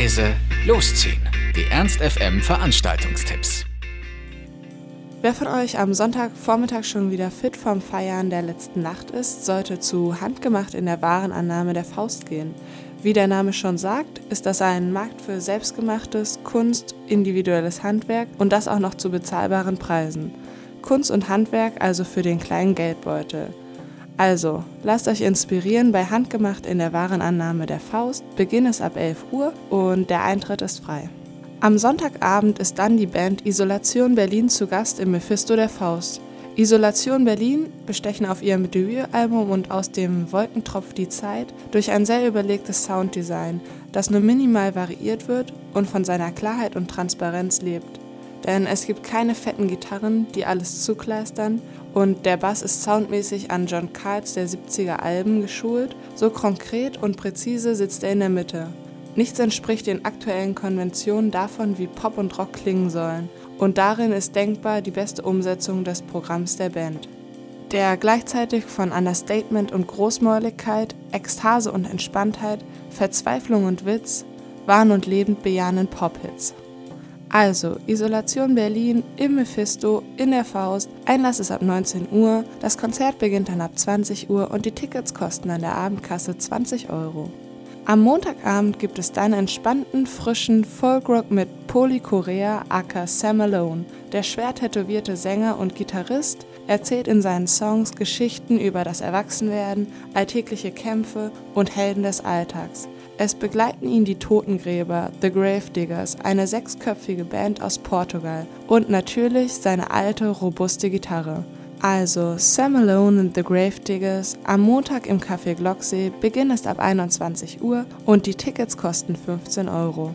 leise, losziehen. Die Ernst FM Veranstaltungstipps. Wer von euch am Sonntagvormittag schon wieder fit vom Feiern der letzten Nacht ist, sollte zu Handgemacht in der Warenannahme der Faust gehen. Wie der Name schon sagt, ist das ein Markt für selbstgemachtes Kunst, individuelles Handwerk und das auch noch zu bezahlbaren Preisen. Kunst und Handwerk also für den kleinen Geldbeutel. Also, lasst euch inspirieren bei Handgemacht in der Warenannahme der Faust. Beginn ist ab 11 Uhr und der Eintritt ist frei. Am Sonntagabend ist dann die Band Isolation Berlin zu Gast im Mephisto der Faust. Isolation Berlin bestechen auf ihrem Debütalbum und aus dem Wolkentropf die Zeit durch ein sehr überlegtes Sounddesign, das nur minimal variiert wird und von seiner Klarheit und Transparenz lebt. Denn es gibt keine fetten Gitarren, die alles zukleistern und der Bass ist soundmäßig an John Carls der 70er Alben geschult, so konkret und präzise sitzt er in der Mitte. Nichts entspricht den aktuellen Konventionen davon, wie Pop und Rock klingen sollen, und darin ist denkbar die beste Umsetzung des Programms der Band. Der gleichzeitig von Understatement und Großmäuligkeit, Ekstase und Entspanntheit, Verzweiflung und Witz, Wahn und lebend bejahenden Pop-Hits. Also, Isolation Berlin im Mephisto in der Faust. Einlass ist ab 19 Uhr, das Konzert beginnt dann ab 20 Uhr und die Tickets kosten an der Abendkasse 20 Euro. Am Montagabend gibt es dann entspannten, frischen Folkrock mit Poli Korea aka Sam Malone. Der schwer tätowierte Sänger und Gitarrist erzählt in seinen Songs Geschichten über das Erwachsenwerden, alltägliche Kämpfe und Helden des Alltags. Es begleiten ihn die Totengräber, The Gravediggers, eine sechsköpfige Band aus Portugal und natürlich seine alte, robuste Gitarre. Also Sam Malone and the Gravediggers am Montag im Café Glocksee, Beginn ist ab 21 Uhr und die Tickets kosten 15 Euro.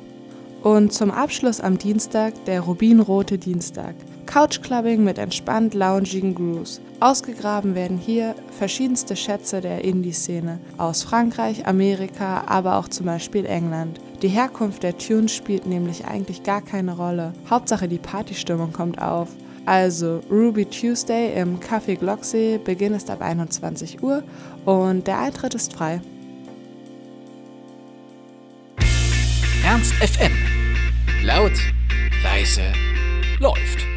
Und zum Abschluss am Dienstag der Rubinrote Dienstag. Couchclubbing mit entspannt loungigen Grooves. Ausgegraben werden hier verschiedenste Schätze der Indie-Szene aus Frankreich, Amerika, aber auch zum Beispiel England. Die Herkunft der Tunes spielt nämlich eigentlich gar keine Rolle. Hauptsache die Partystimmung kommt auf. Also Ruby Tuesday im Café Glocksee, Beginn ist ab 21 Uhr und der Eintritt ist frei. Ernst FM. Laut, leise, läuft.